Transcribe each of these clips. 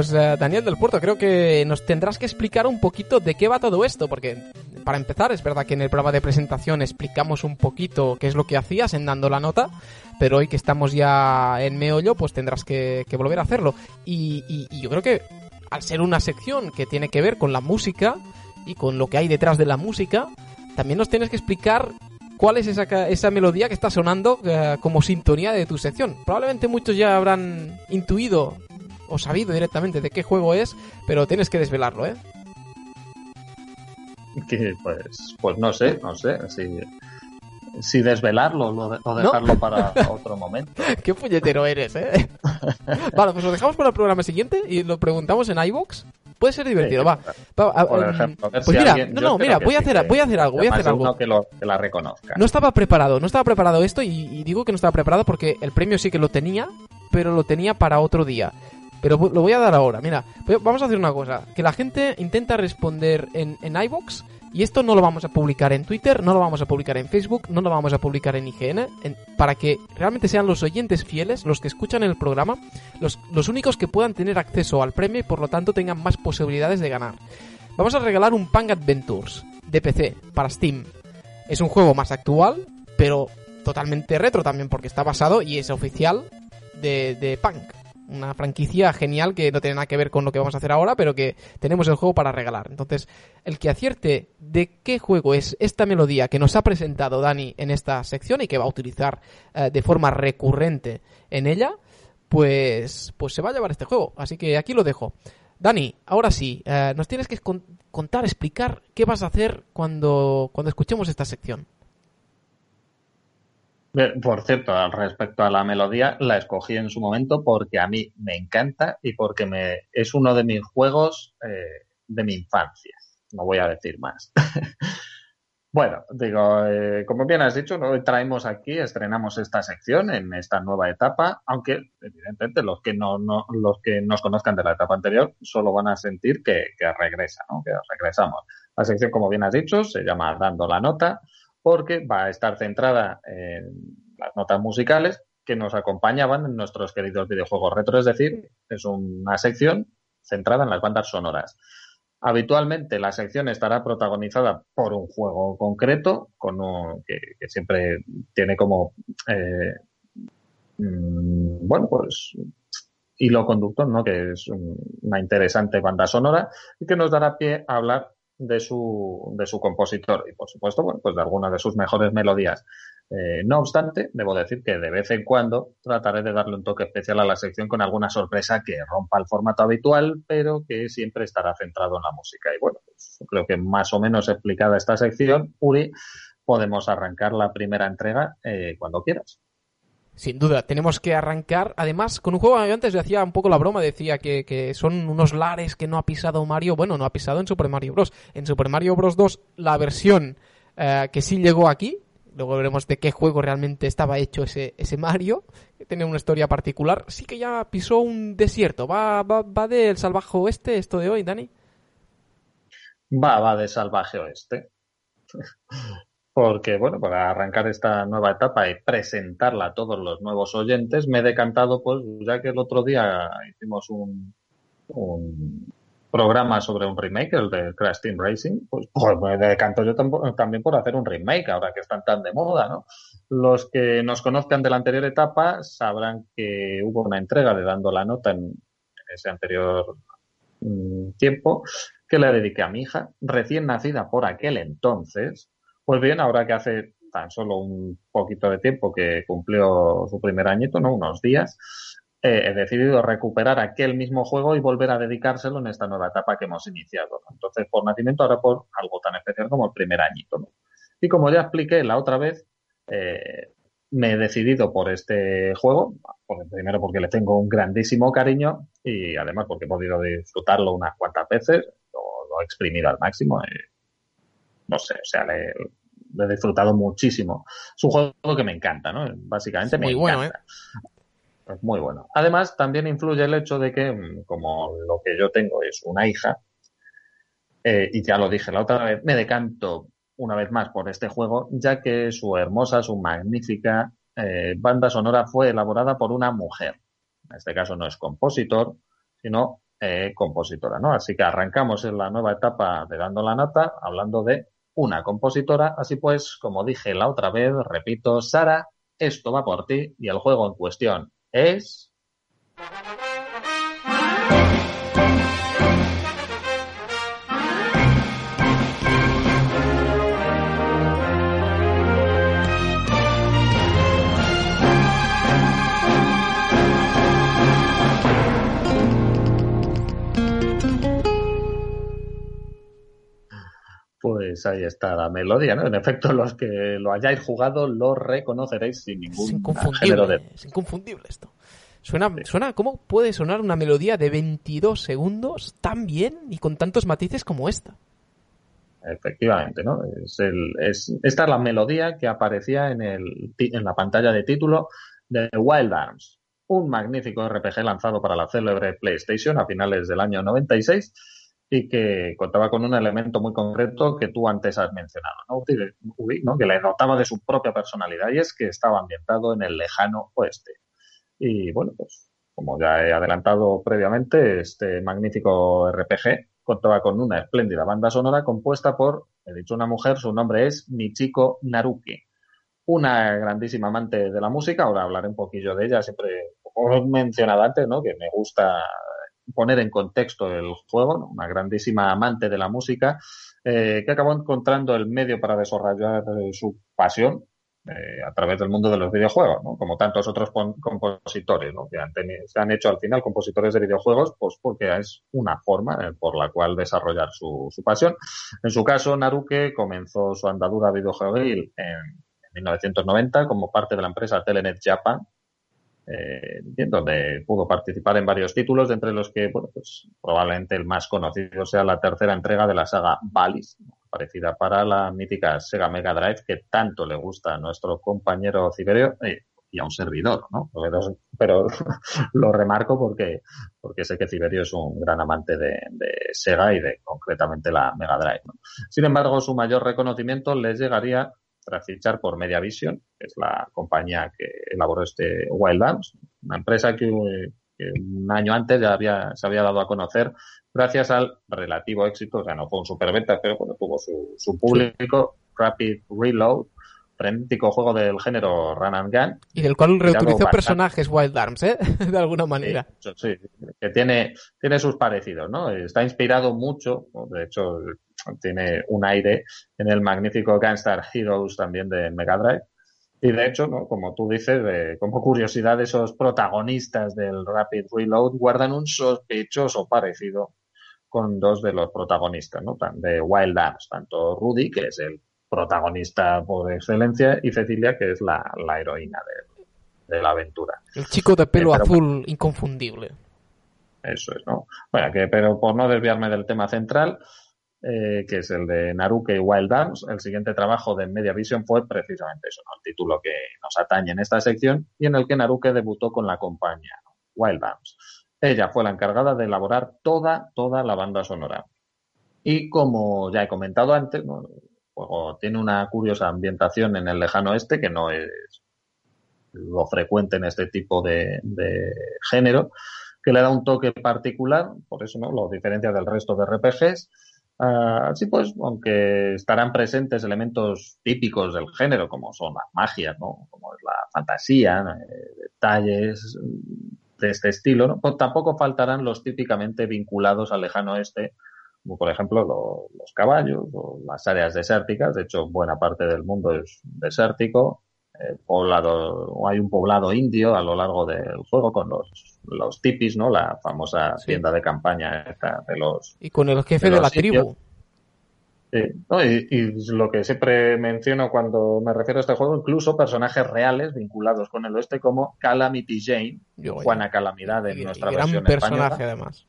Pues eh, Daniel del Puerto, creo que nos tendrás que explicar un poquito de qué va todo esto, porque para empezar es verdad que en el programa de presentación explicamos un poquito qué es lo que hacías en dando la nota, pero hoy que estamos ya en meollo, pues tendrás que, volver a hacerlo. Y, yo creo que al ser una sección que tiene que ver con la música y con lo que hay detrás de la música, también nos tienes que explicar cuál es esa, esa melodía que está sonando eh, como sintonía de tu sección. Probablemente muchos ya habrán intuido o sabido directamente de qué juego es, pero tienes que desvelarlo, ¿eh? Que pues, pues no sé, no sé, si, si desvelarlo o dejarlo para otro momento. qué puñetero eres, ¿eh? vale, pues lo dejamos para el programa siguiente y lo preguntamos en iBox. Puede ser divertido, va. Por em, ejemplo, pues mira, no, no, mira, voy a hacer, voy a hacer algo, voy a hacer algo. Que, lo, que la reconozca. No estaba preparado, no estaba preparado esto y, y, digo que no estaba preparado porque el premio sí que lo tenía, pero lo tenía para otro día. Pero lo voy a dar ahora. Mira, vamos a hacer una cosa. Que la gente intenta responder en, en iVoox. Y esto no lo vamos a publicar en Twitter, no lo vamos a publicar en Facebook, no lo vamos a publicar en IGN. para que realmente sean los oyentes fieles, los que escuchan el programa, los, los únicos que puedan tener acceso al premio y por lo tanto tengan más posibilidades de ganar. Vamos a regalar un Punk Adventures de PC para Steam. Es un juego más actual, pero totalmente retro también porque está basado y es oficial de, de Punk una franquicia genial que no tiene nada que ver con lo que vamos a hacer ahora, pero que tenemos el juego para regalar. Entonces, el que acierte de qué juego es esta melodía que nos ha presentado Dani en esta sección y que va a utilizar eh, de forma recurrente en ella, pues, pues se va a llevar este juego. Así que aquí lo dejo. Dani, ahora sí, eh, nos tienes que contar, explicar qué vas a hacer cuando, cuando escuchemos esta sección. Por cierto, respecto a la melodía, la escogí en su momento porque a mí me encanta y porque me es uno de mis juegos eh, de mi infancia. No voy a decir más. bueno, digo, eh, como bien has dicho, hoy traemos aquí, estrenamos esta sección en esta nueva etapa, aunque evidentemente los que no, no los que nos conozcan de la etapa anterior solo van a sentir que, que regresa, ¿no? que regresamos. La sección, como bien has dicho, se llama Dando la Nota porque va a estar centrada en las notas musicales que nos acompañaban en nuestros queridos videojuegos retro, es decir, es una sección centrada en las bandas sonoras. Habitualmente la sección estará protagonizada por un juego concreto, con que, siempre tiene como, eh, mm, bueno, pues hilo conductor, ¿no? Que es una interesante banda sonora y que nos dará pie a hablar de su, de su compositor y, por supuesto, bueno, pues de algunas de sus mejores melodías. Eh, no obstante, debo decir que de vez en cuando trataré de darle un toque especial a la sección con alguna sorpresa que rompa el formato habitual, pero que siempre estará centrado en la música. Y bueno, pues creo que más o menos explicada esta sección, Uri, podemos arrancar la primera entrega eh, cuando quieras. Sin duda, tenemos que arrancar. Además, con un juego, antes yo hacía un poco la broma, decía que, son unos lares que no ha pisado Mario. Bueno, no ha pisado en Super Mario Bros. En Super Mario Bros. 2, la versión eh, que sí llegó aquí, luego veremos de qué juego realmente estaba hecho ese, ese Mario, que tiene una historia particular, sí que ya pisó un desierto. ¿Va, va, va del salvaje oeste esto de hoy, Dani? Va, va de salvaje oeste porque, bueno, para arrancar esta nueva etapa y presentarla a todos los nuevos oyentes, me he decantado, pues, ya que el otro día hicimos un, programa sobre un remake, el de Crash Team Racing, pues, pues me decanto yo también por hacer un remake, ahora que están tan de moda, ¿no? Los que nos conozcan de la anterior etapa sabrán que hubo una entrega de dando la nota en, ese anterior mm, tiempo que le dediqué a mi hija, recién nacida por aquel entonces, pues bien, ahora que hace tan solo un poquito de tiempo que cumplió su primer añito, ¿no? Unos días, eh, he decidido recuperar aquel mismo juego y volver a dedicárselo en esta nueva etapa que hemos iniciado. Entonces, por nacimiento, ahora por algo tan especial como el primer añito, ¿no? Y como ya expliqué la otra vez, eh, me he decidido por este juego, primero porque le tengo un grandísimo cariño y además porque he podido disfrutarlo unas cuantas veces, lo, he exprimido al máximo. Eh, no sé, o sea, le, he disfrutado muchísimo. Es un juego que me encanta, ¿no? Básicamente me muy encanta. Bueno, ¿eh? Es muy bueno. Además, también influye el hecho de que, mm, como lo que yo tengo es una hija, eh, y ya lo dije la otra vez, me decanto una vez más por este juego, ya que su hermosa, su magnífica eh, banda sonora fue elaborada por una mujer. En este caso no es compositor, sino eh, compositora, ¿no? Así que arrancamos en la nueva etapa de Dando la Nota, hablando de una compositora. Así pues, como dije la otra vez, repito, Sara, esto va por ti y el juego en cuestión es... Pues ahí está la melodía, ¿no? En efecto, los que lo hayáis jugado lo reconoceréis sin ningún género de... Es inconfundible esto. Suena, suena, ¿cómo puede sonar una melodía de 22 segundos tan bien y con tantos matices como esta? Efectivamente, ¿no? Es el, es, esta es la melodía que aparecía en, el, en la pantalla de título de Wild Arms, un magnífico RPG lanzado para la célebre PlayStation a finales del año 96 y que contaba con un elemento muy concreto que tú antes has mencionado, ¿no? que le notaba de su propia personalidad y es que estaba ambientado en el lejano oeste. Y bueno, pues como ya he adelantado previamente, este magnífico RPG contaba con una espléndida banda sonora compuesta por, he dicho una mujer, su nombre es Michiko Naruki, una grandísima amante de la música, ahora hablaré un poquillo de ella, siempre, como he mencionado antes, ¿no? que me gusta poner en contexto el juego, una grandísima amante de la música, eh, que acabó encontrando el medio para desarrollar eh, su pasión eh, a través del mundo de los videojuegos, ¿no? como tantos otros compositores ¿no? que han se han hecho al final compositores de videojuegos, pues porque es una forma por la cual desarrollar su, pasión. En su caso, Naruke comenzó su andadura videojueguil en, en 1990 como parte de la empresa Telenet Japan, eh, donde pudo participar en varios títulos, entre los que, bueno, pues probablemente el más conocido sea la tercera entrega de la saga Valis, parecida para la mítica Sega Mega Drive que tanto le gusta a nuestro compañero Ciberio eh, y a un servidor, ¿no? Pero, lo remarco porque, porque sé que Ciberio es un gran amante de, Sega y de concretamente la Mega Drive. Sin embargo, su mayor reconocimiento les llegaría tras fichar por Mediavision, que es la compañía que elaboró este Wild Arms, una empresa que, un año antes ya había, se había dado a conocer gracias al relativo éxito, o sea, no fue un superventa, pero bueno, tuvo su, su público, Rapid Reload, frenético juego del género Run and Gun. Y del cual reutilizó personajes Wild Arms, ¿eh? de alguna manera. Sí, que tiene, tiene sus parecidos, ¿no? Está inspirado mucho, de hecho, tiene un aire en el magnífico Gunstar Heroes también de Mega Drive. Y de hecho, ¿no? como tú dices, como curiosidad, esos protagonistas del Rapid Reload guardan un sospechoso parecido con dos de los protagonistas, ¿no? De Wild Arms, tanto Rudy, que es el protagonista por excelencia, y Cecilia, que es la, heroína de, la aventura. El chico de pelo eh, azul inconfundible. Eso es, ¿no? Bueno, que, pero por no desviarme del tema central, eh, que es el de Naruke y Wild Arms, el siguiente trabajo de Media Vision fue precisamente eso, el título que nos atañe en esta sección y en el que Naruke debutó con la compañía Wild Arms. Ella fue la encargada de elaborar toda, toda la banda sonora. Y como ya he comentado antes, tiene una curiosa ambientación en el lejano oeste, que no es lo frecuente en este tipo de, género, que le da un toque particular, por eso no lo diferencia del resto de RPGs. Ah, así pues, aunque estarán presentes elementos típicos del género, como son las magias, ¿no? como es la fantasía, eh, detalles de este estilo, ¿no? pues tampoco faltarán los típicamente vinculados al lejano oeste, como por ejemplo los caballos o las áreas desérticas. De hecho, buena parte del mundo es desértico. Eh, poblado, hay un poblado indio a lo largo del juego con los, los tipis, ¿no? La famosa tienda de campaña de los... Y con el jefe de, la tribu. y, lo que siempre menciono cuando me refiero a este juego, incluso personajes reales vinculados con el oeste como Calamity Jane, Juana Calamidad en nuestra gran versión personaje además.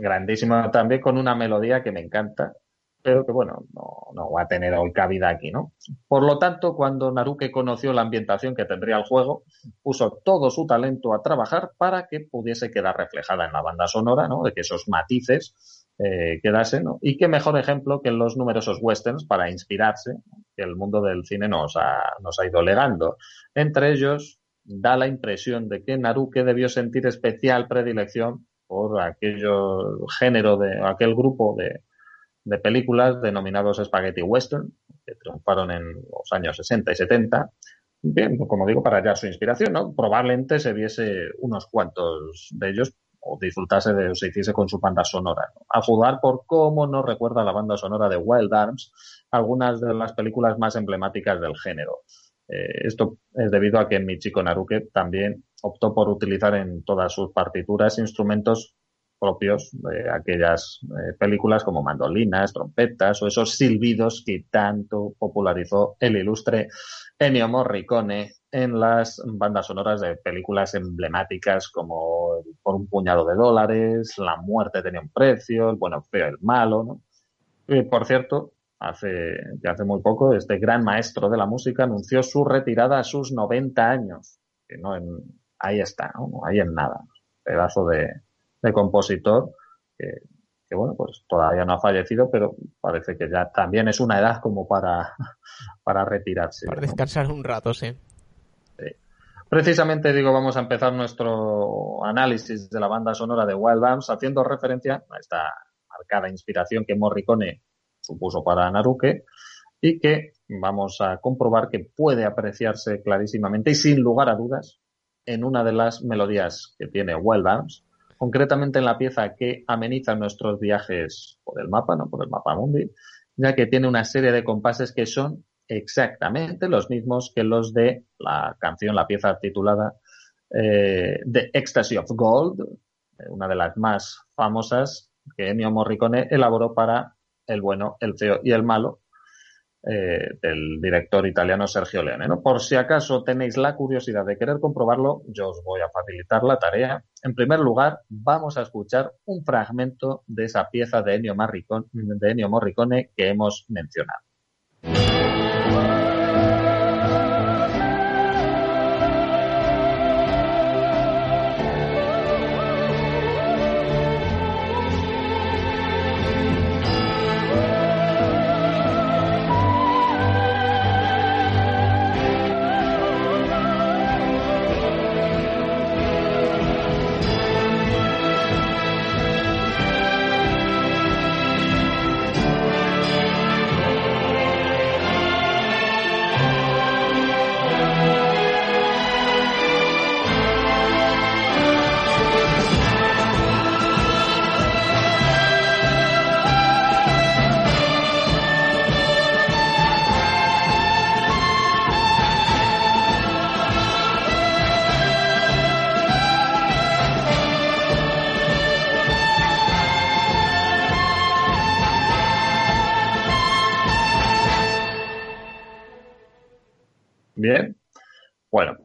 Grandísimo también con una melodía que me encanta, pero que bueno, no, va a tener hoy cabida aquí, ¿no? Por lo tanto, cuando Naruke conoció la ambientación que tendría el juego, puso todo su talento a trabajar para que pudiese quedar reflejada en la banda sonora, ¿no? De que esos matices eh, quedasen, ¿no? Y qué mejor ejemplo que los numerosos westerns para inspirarse, que el mundo del cine nos ha, nos ha ido legando. Entre ellos, da la impresión de que Naruke debió sentir especial predilección por aquello género de aquel grupo de, de películas denominados spaghetti western que triunfaron en los años 60 y 70 bien como digo para hallar su inspiración no probablemente se viese unos cuantos de ellos o disfrutase de o se hiciese con su banda sonora a juzgar por cómo nos recuerda la banda sonora de Wild Arms algunas de las películas más emblemáticas del género. Eh, esto es debido a que Michiko Naruke también optó por utilizar en todas sus partituras instrumentos propios de aquellas eh, películas como mandolinas, trompetas o esos silbidos que tanto popularizó el ilustre Ennio Morricone en las bandas sonoras de películas emblemáticas como Por un puñado de dólares, La muerte tenía un precio, El bueno, feo, el malo, ¿no? Y, por cierto, hace, que hace muy poco, este gran maestro de la música anunció su retirada a sus 90 años. Que no ahí está, ahí en nada. Pedazo de, de compositor que, que, bueno, pues todavía no ha fallecido, pero parece que ya también es una edad como para, para retirarse. Para descansar un rato, sí. Precisamente digo, vamos a empezar nuestro análisis de la banda sonora de Wild Arms haciendo referencia a esta marcada inspiración que Morricone supuso para Naruke y que vamos a comprobar que puede apreciarse clarísimamente y sin lugar a dudas en una de las melodías que tiene Wild Arms, concretamente en la pieza que ameniza nuestros viajes por el mapa, no por el mapa mundi, ya que tiene una serie de compases que son exactamente los mismos que los de la canción, la pieza titulada eh, The Ecstasy of Gold, una de las más famosas que Ennio Morricone elaboró para el bueno, el feo y el malo eh, del director italiano Sergio Leone. Por si acaso tenéis la curiosidad de querer comprobarlo, yo os voy a facilitar la tarea. En primer lugar, vamos a escuchar un fragmento de esa pieza de Ennio, de Ennio Morricone que hemos mencionado.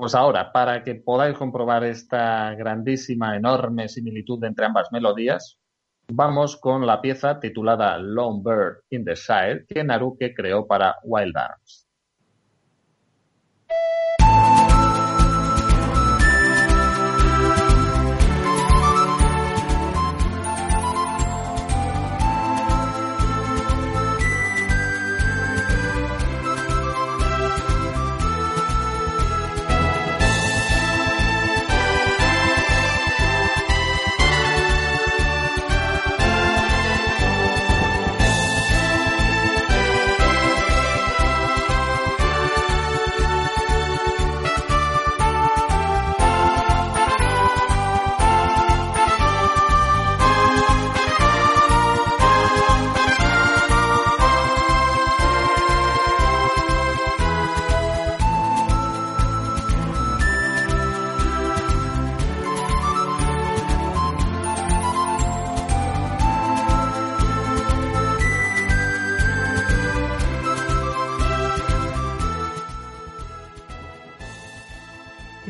Pues ahora, para que podáis comprobar esta grandísima, enorme similitud entre ambas melodías, vamos con la pieza titulada Lone Bird in the Shire que Naruke creó para Wild Arms.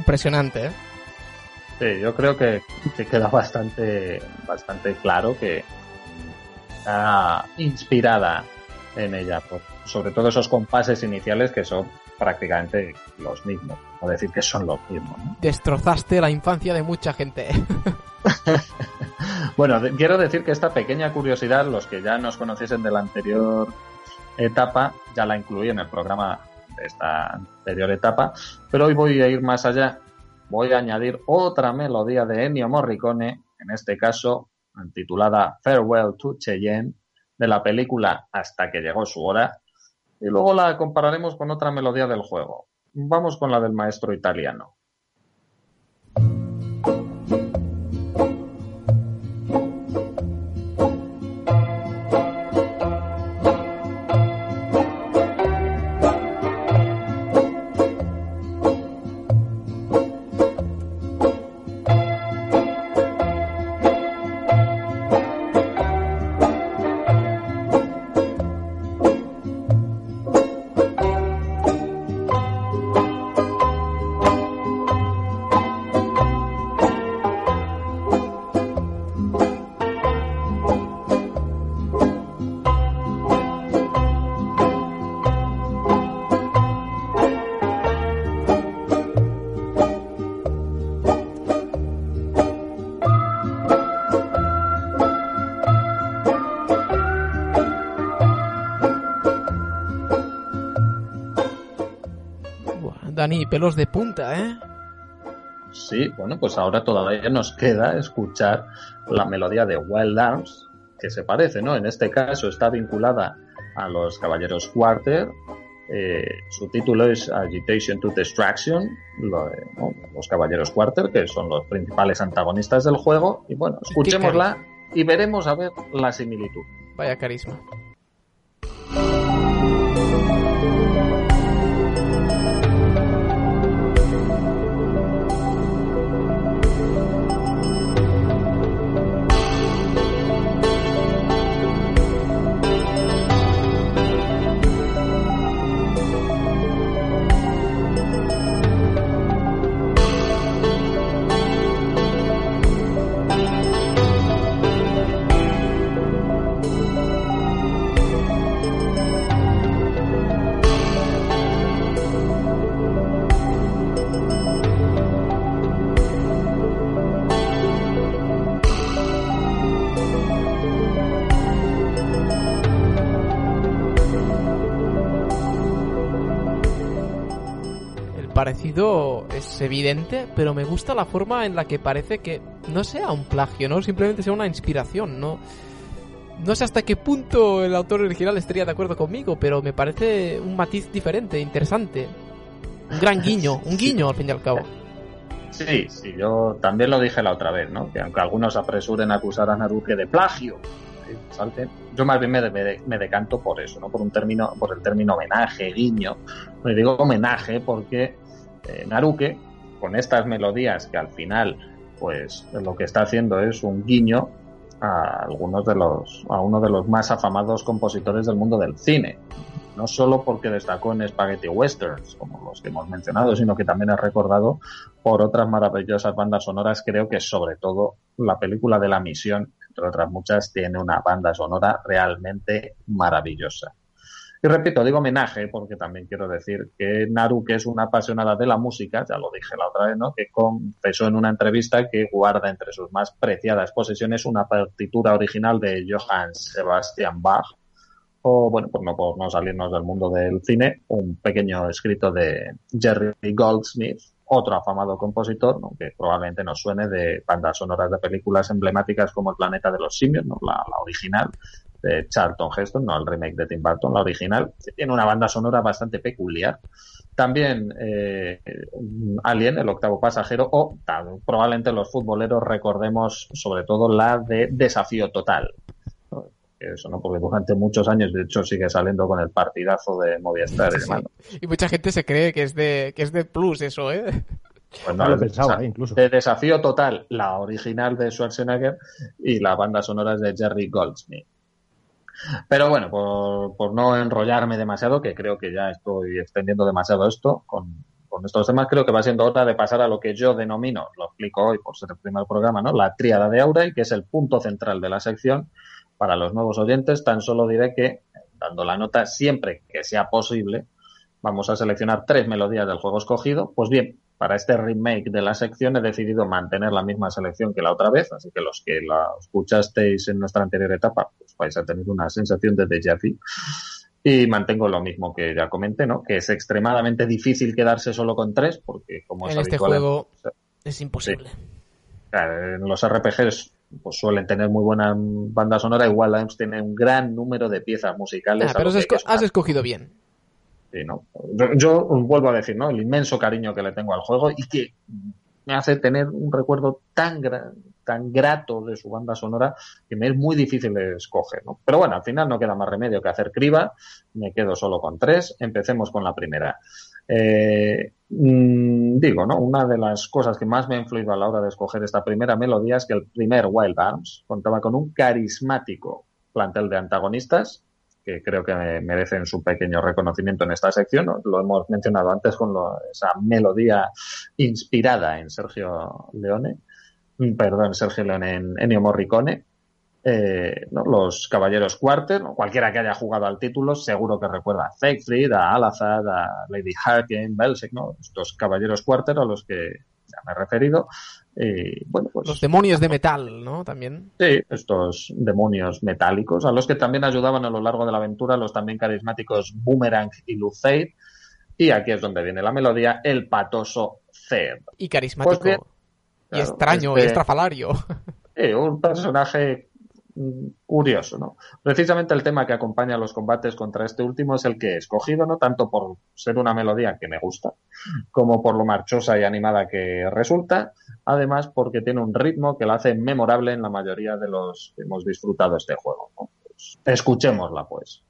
Impresionante, ¿eh? Sí, yo creo que, queda bastante, bastante claro que está inspirada en ella, por, sobre todo esos compases iniciales que son prácticamente los mismos, o decir que son los mismos. Destrozaste la infancia de mucha gente. bueno, quiero decir que esta pequeña curiosidad, los que ya nos conociesen de la anterior etapa, ya la incluí en el programa esta anterior etapa, pero hoy voy a ir más allá. Voy a añadir otra melodía de Ennio Morricone, en este caso titulada Farewell to Cheyenne, de la película Hasta que llegó su hora, y luego la compararemos con otra melodía del juego. Vamos con la del maestro italiano. Dani, pelos de punta, ¿eh? Sí, bueno, pues ahora todavía nos queda escuchar la melodía de Wild Arms, que se parece, ¿no? En este caso está vinculada a los Caballeros Quarter. Eh, su título es Agitation to Distraction, los Caballeros Quarter, que son los principales antagonistas del juego. Y bueno, escuchémosla y veremos a ver la similitud. Vaya carisma. Es evidente, pero me gusta la forma en la que parece que no sea un plagio, ¿no? Simplemente sea una inspiración, ¿no? No sé hasta qué punto el autor original estaría de acuerdo conmigo, pero me parece un matiz diferente, interesante. Un gran guiño, un guiño al fin y al cabo. Sí, sí, yo también lo dije la otra vez, ¿no? Que aunque algunos apresuren a acusar a Naruke de plagio, yo más bien me, me, decanto por eso, ¿no? Por un término, por el término homenaje, guiño. Me digo homenaje porque Naruke, con estas melodías que al final, pues lo que está haciendo es un guiño a algunos de los, a uno de los más afamados compositores del mundo del cine. No solo porque destacó en Spaghetti Westerns, como los que hemos mencionado, sino que también es recordado por otras maravillosas bandas sonoras. Creo que sobre todo la película de La Misión, entre otras muchas, tiene una banda sonora realmente maravillosa. Y repito, digo homenaje porque también quiero decir que Naru, que es una apasionada de la música, ya lo dije la otra vez, ¿no? que confesó en una entrevista que guarda entre sus más preciadas posesiones una partitura original de Johann Sebastian Bach, o bueno, pues no por no salirnos del mundo del cine, un pequeño escrito de Jerry Goldsmith, otro afamado compositor, que probablemente nos suene de bandas sonoras de películas emblemáticas como El planeta de los simios, ¿no? la original, de Charlton Heston, no el remake de Tim Burton, la original, que tiene una banda sonora bastante peculiar. También eh, Alien, el octavo pasajero, o probablemente los futboleros recordemos sobre todo la de Desafío Total. Eso, ¿no? Porque durante muchos años, de hecho, sigue saliendo con el partidazo de Movistar y Y mucha gente se cree que es de, que es de Plus eso, ¿eh? Pues no, lo pensaba, incluso. De Desafío Total, la original de Schwarzenegger y la banda sonora es de Jerry Goldsmith. Pero bueno, por, no enrollarme demasiado, que creo que ya estoy extendiendo demasiado esto con, estos temas, creo que va siendo hora de pasar a lo que yo denomino, lo explico hoy por ser el primer programa, ¿no? La tríada de Aura y que es el punto central de la sección. Para los nuevos oyentes, tan solo diré que, dando la nota siempre que sea posible, vamos a seleccionar tres melodías del juego escogido. Pues bien, para este remake de la sección he decidido mantener la misma selección que la otra vez, así que los que la escuchasteis en nuestra anterior etapa, pues vais a tener una sensación de déjà vu. Y mantengo lo mismo que ya comenté, ¿no? Que es extremadamente difícil quedarse solo con tres, porque como en este juego es imposible. En los RPGs pues suelen tener muy buena banda sonora, igual Limes tiene un gran número de piezas musicales. Ah, pero has escogido bien. Yo, vuelvo a decir, ¿no? El inmenso cariño que le tengo al juego y que me hace tener un recuerdo tan, tan grato de su banda sonora que me es muy difícil escoger, ¿no? Pero bueno, al final no queda más remedio que hacer criba, me quedo solo con tres, empecemos con la primera. Eh, mm, digo, ¿no? Una de las cosas que más me ha influido a la hora de escoger esta primera melodía es que el primer Wild Arms contaba con un carismático plantel de antagonistas que creo que merecen su pequeño reconocimiento en esta sección. Lo hemos mencionado antes con esa melodía inspirada en Sergio Leone, mm, perdón, Sergio Leone en Ennio Morricone. Eh, los Caballeros Quarter, cualquiera que haya jugado al título, seguro que recuerda a Siegfried, a Alazad, a Lady Harkin, Belzec, ¿no? Estos Caballeros Quarter a los que ya me he referido, bueno, pues, los demonios de metal, ¿no? También. Sí, estos demonios metálicos, a los que también ayudaban a lo largo de la aventura los también carismáticos Boomerang y Luceid. Y aquí es donde viene la melodía, el patoso Zed. Y carismático. Pues y extraño, y este estrafalario. un personaje curioso, ¿no? Precisamente el tema que acompaña los combates contra este último es el que he escogido, no tanto por ser una melodía que me gusta, como por lo marchosa y animada que resulta, además porque tiene un ritmo que la hace memorable en la mayoría de los que hemos disfrutado este juego. Pues, escuchémosla, pues.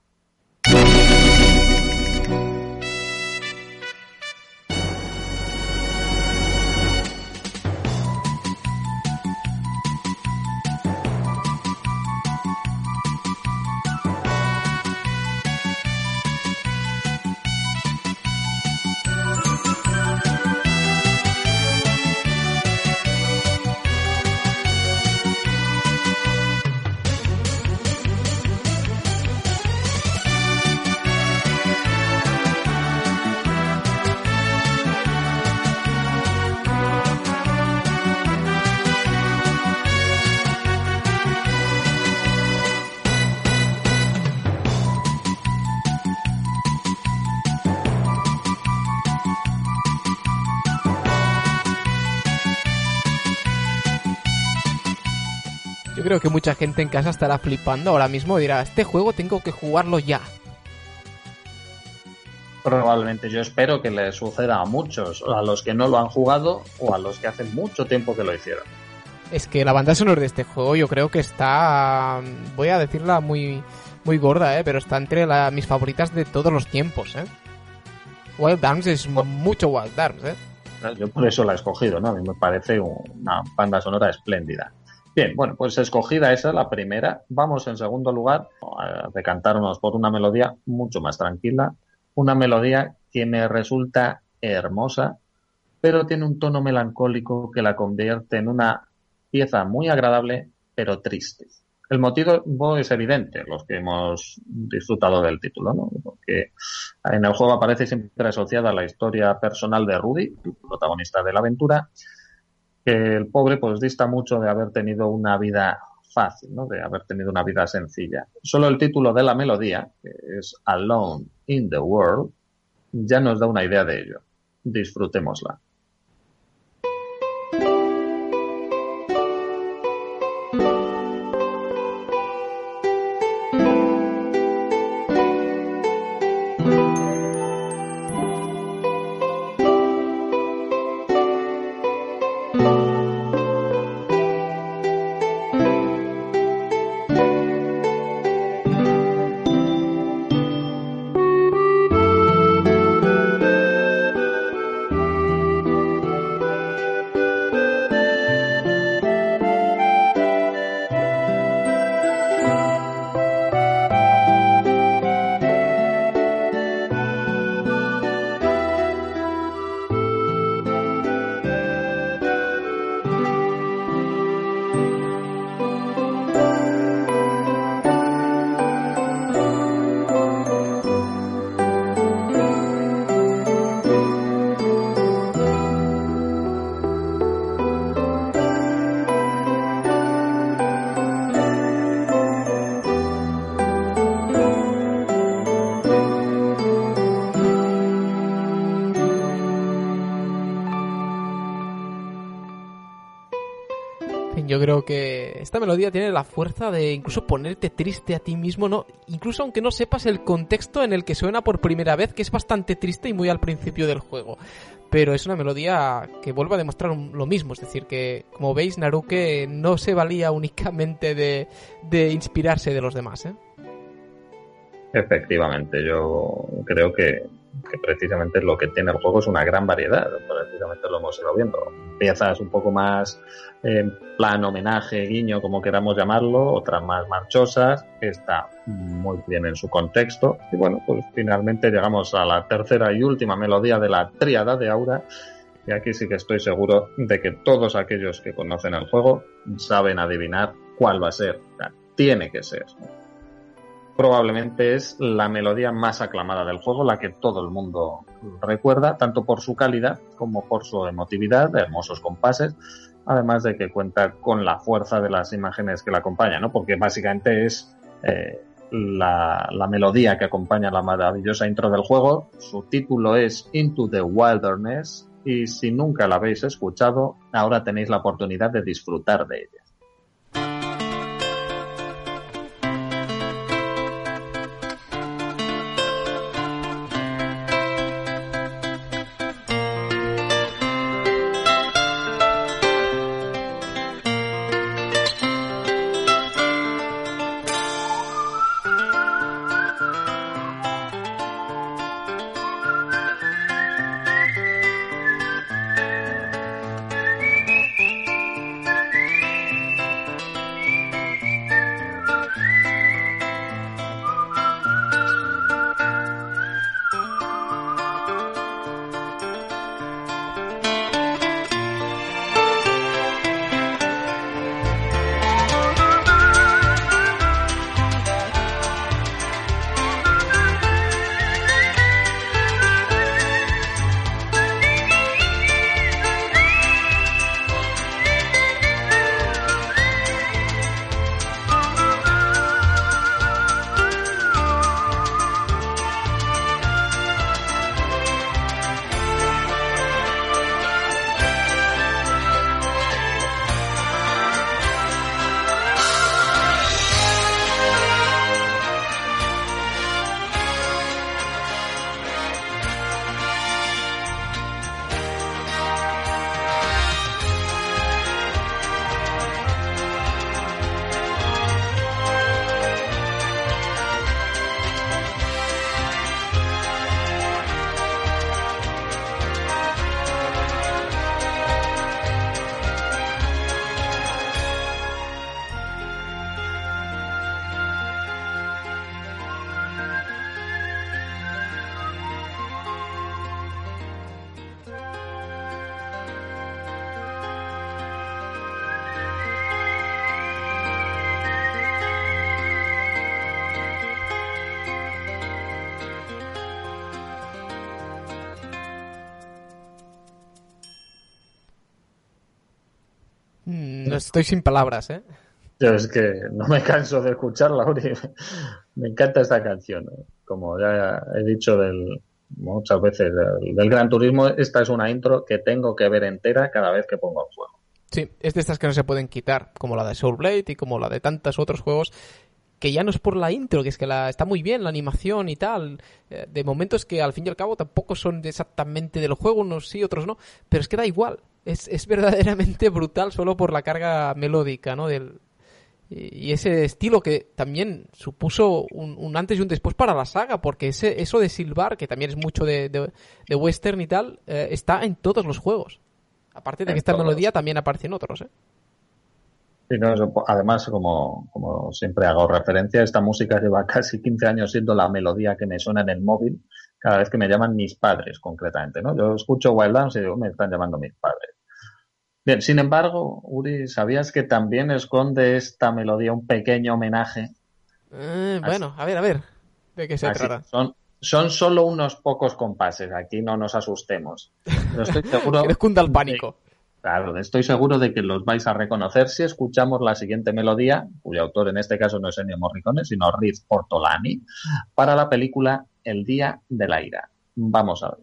Creo que mucha gente en casa estará flipando ahora mismo y dirá, este juego tengo que jugarlo ya. Probablemente yo espero que le suceda a muchos, a los que no lo han jugado o a los que hace mucho tiempo que lo hicieron. Es que la banda sonora de este juego yo creo que está, voy a decirla muy, muy gorda, ¿eh? pero está entre mis favoritas de todos los tiempos. ¿eh? Wild Arms es mucho Wild Arms. ¿eh? Yo por eso la he escogido, ¿no? A mí me parece una banda sonora espléndida. Bien, bueno, pues escogida esa, la primera, vamos en segundo lugar a decantarnos por una melodía mucho más tranquila, una melodía que me resulta hermosa, pero tiene un tono melancólico que la convierte en una pieza muy agradable, pero triste. El motivo es evidente, los que hemos disfrutado del título, ¿no? Porque en el juego aparece siempre asociada la historia personal de Rudy, protagonista de la aventura, el pobre pues dista mucho de haber tenido una vida fácil, ¿no? de haber tenido una vida sencilla. Solo el título de la melodía, que es Alone in the World, ya nos da una idea de ello. Disfrutémosla. Yo creo que esta melodía tiene la fuerza de incluso ponerte triste a ti mismo, ¿no? Incluso aunque no sepas el contexto en el que suena por primera vez, que es bastante triste y muy al principio del juego. Pero es una melodía que vuelve a demostrar lo mismo, es decir, que como veis, Naruke no se valía únicamente de, de inspirarse de los demás, ¿eh? Efectivamente, yo creo que, que precisamente lo que tiene el juego es una gran variedad. Precisamente lo hemos ido viendo. Piezas un poco más en plan homenaje, guiño, como queramos llamarlo, otras más marchosas. Está muy bien en su contexto. Y bueno, pues finalmente llegamos a la tercera y última melodía de la tríada de Aura. Y aquí sí que estoy seguro de que todos aquellos que conocen el juego saben adivinar cuál va a ser. tiene que ser probablemente es la melodía más aclamada del juego, la que todo el mundo recuerda, tanto por su calidad como por su emotividad, hermosos compases, además de que cuenta con la fuerza de las imágenes que la acompañan, ¿no? porque básicamente es eh, la, la, melodía que acompaña la maravillosa intro del juego. Su título es Into the Wilderness y si nunca la habéis escuchado, ahora tenéis la oportunidad de disfrutar de ella. No estoy sin palabras, ¿eh? Yo es que no me canso de escucharla, Uri. Me encanta esta canción. Como ya he dicho del, muchas veces del, Gran Turismo, esta es una intro que tengo que ver entera cada vez que pongo el juego. Sí, es de estas que no se pueden quitar, como la de Soul Blade y como la de tantos otros juegos que ya no es por la intro, que es que la, está muy bien la animación y tal. Eh, de momentos que al fin y al cabo tampoco son exactamente del juego, unos sí, otros no, pero es que da igual. Es, es verdaderamente brutal solo por la carga melódica, ¿no? Del, y ese estilo que también supuso un, antes y un después para la saga, porque ese, eso de silbar, que también es mucho de, de, western y tal, eh, está en todos los juegos. Aparte de que esta melodía también aparece en otros, ¿eh? además, como, como siempre hago referencia, esta música lleva casi 15 años siendo la melodía que me suena en el móvil cada vez que me llaman mis padres, concretamente, ¿no? Yo escucho Wildlands y digo, me están llamando mis padres. Bien, sin embargo, Uri, ¿sabías que también esconde esta melodía un pequeño homenaje? Eh, bueno, a ver, a ver, ¿de qué se trata? Son, son solo unos pocos compases, aquí no nos asustemos. Pero estoy seguro... que cunda el pánico. claro, estoy seguro de que los vais a reconocer si escuchamos la siguiente melodía, cuyo autor en este caso no es Ennio Morricone, sino Riz Ortolani, para la película El Día de la Ira. Vamos a ver.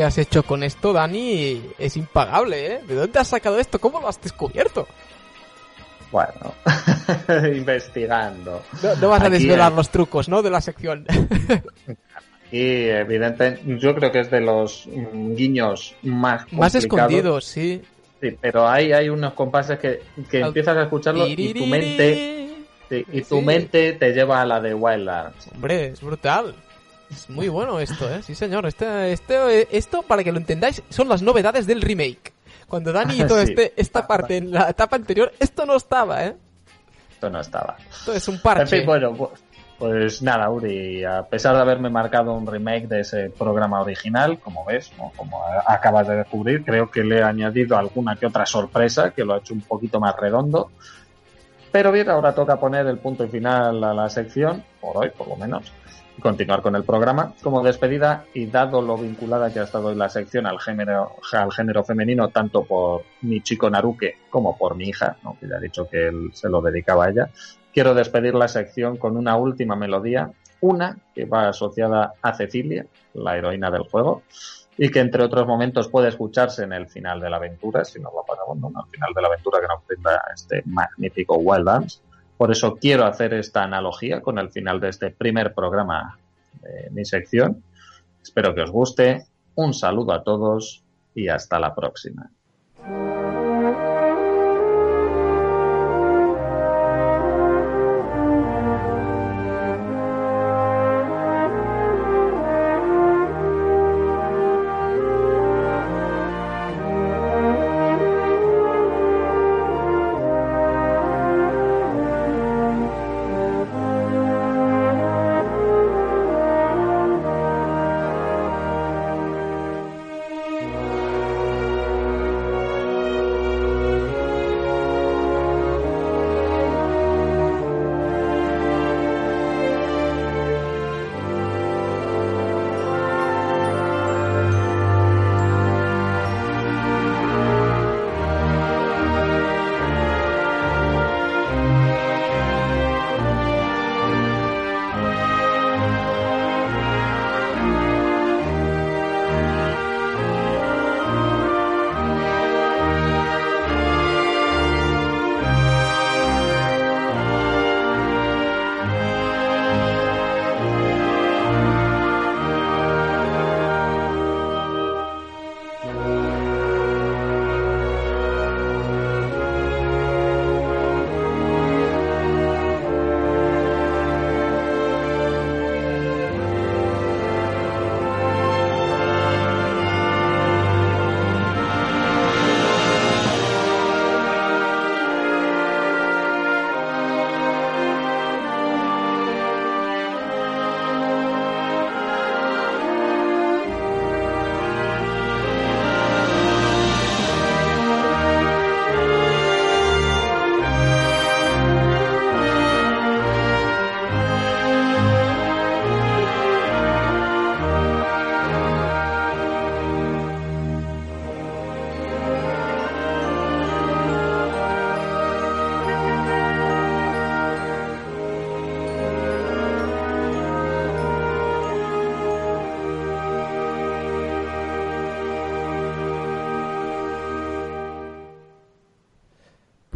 Que has hecho con esto, Dani, es impagable, ¿eh? ¿De dónde has sacado esto? ¿Cómo lo has descubierto? Bueno, investigando. No, vas a desvelar los trucos, ¿no? De la sección. y evidente, yo creo que es de los guiños más Más escondidos, sí. Sí, pero hay, hay unos compases que, que empiezas a escucharlo y tu mente... y tu mente te lleva a la de Wildlands. Hombre, es brutal. Es muy bueno esto, ¿eh? Sí, señor. Este, este, esto, para que lo entendáis, son las novedades del remake. Cuando Dani hizo este, esta parte en la etapa anterior, esto no estaba, ¿eh? Esto no estaba. Esto es un parche. En fin, bueno, pues, pues nada, Uri, a pesar de haberme marcado un remake de ese programa original, como ves, como acabas de descubrir, creo que le he añadido alguna que otra sorpresa que lo ha hecho un poquito más redondo. Pero bien, ahora toca poner el punto final a la sección, por hoy por lo menos continuar con el programa. Como despedida, y dado lo vinculada que ha estado en la sección al género, al género femenino, tanto por mi chico Naruke como por mi hija, que ya ha dicho que él se lo dedicaba a ella, quiero despedir la sección con una última melodía, una que va asociada a Cecilia, la heroína del juego, y que entre otros momentos puede escucharse en el final de la aventura, si no lo pasamos, ¿no? al final de la aventura que nos brinda este magnífico Wild Dance por eso quiero hacer esta analogía con el final de este primer programa de mi sección. Espero que os guste. Un saludo a todos y hasta la próxima.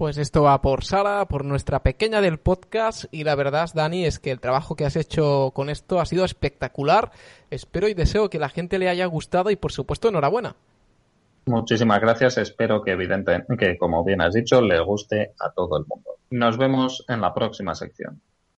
Pues esto va por Sara, por nuestra pequeña del podcast y la verdad, Dani, es que el trabajo que has hecho con esto ha sido espectacular. Espero y deseo que la gente le haya gustado y por supuesto enhorabuena. Muchísimas gracias. Espero que evidentemente, que como bien has dicho, le guste a todo el mundo. Nos vemos en la próxima sección.